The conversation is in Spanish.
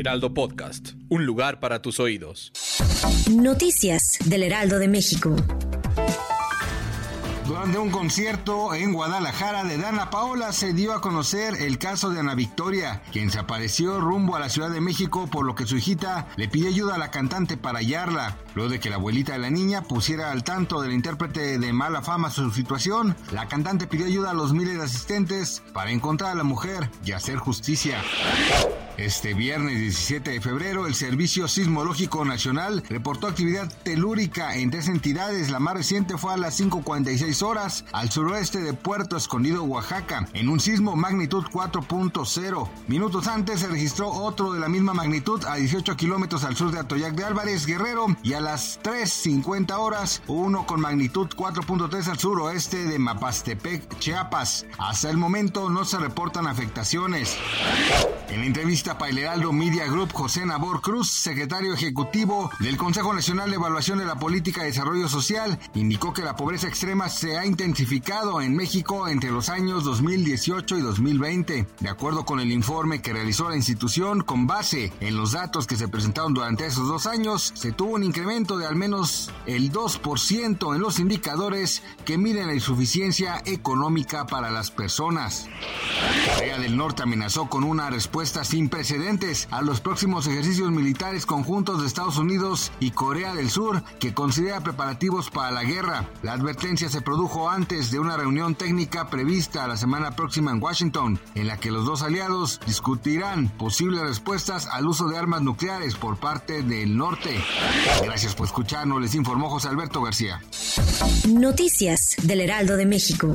Heraldo Podcast, un lugar para tus oídos. Noticias del Heraldo de México. Durante un concierto en Guadalajara de Dana Paola se dio a conocer el caso de Ana Victoria, quien se apareció rumbo a la Ciudad de México por lo que su hijita le pidió ayuda a la cantante para hallarla. Luego de que la abuelita de la niña pusiera al tanto del intérprete de mala fama su situación, la cantante pidió ayuda a los miles de asistentes para encontrar a la mujer y hacer justicia. Este viernes 17 de febrero, el Servicio Sismológico Nacional reportó actividad telúrica en tres entidades. La más reciente fue a las 5.46 horas al suroeste de Puerto Escondido, Oaxaca, en un sismo magnitud 4.0. Minutos antes se registró otro de la misma magnitud a 18 kilómetros al sur de Atoyac de Álvarez, Guerrero, y a las 3.50 horas uno con magnitud 4.3 al suroeste de Mapastepec, Chiapas. Hasta el momento no se reportan afectaciones. En entrevista para el Heraldo Media Group, José Nabor Cruz, secretario ejecutivo del Consejo Nacional de Evaluación de la Política de Desarrollo Social, indicó que la pobreza extrema se ha intensificado en México entre los años 2018 y 2020. De acuerdo con el informe que realizó la institución, con base en los datos que se presentaron durante esos dos años, se tuvo un incremento de al menos el 2% en los indicadores que miden la insuficiencia económica para las personas. Corea del Norte amenazó con una respuesta sin precedentes a los próximos ejercicios militares conjuntos de Estados Unidos y Corea del Sur, que considera preparativos para la guerra. La advertencia se produjo antes de una reunión técnica prevista la semana próxima en Washington, en la que los dos aliados discutirán posibles respuestas al uso de armas nucleares por parte del norte. Gracias por escucharnos, les informó José Alberto García. Noticias del Heraldo de México.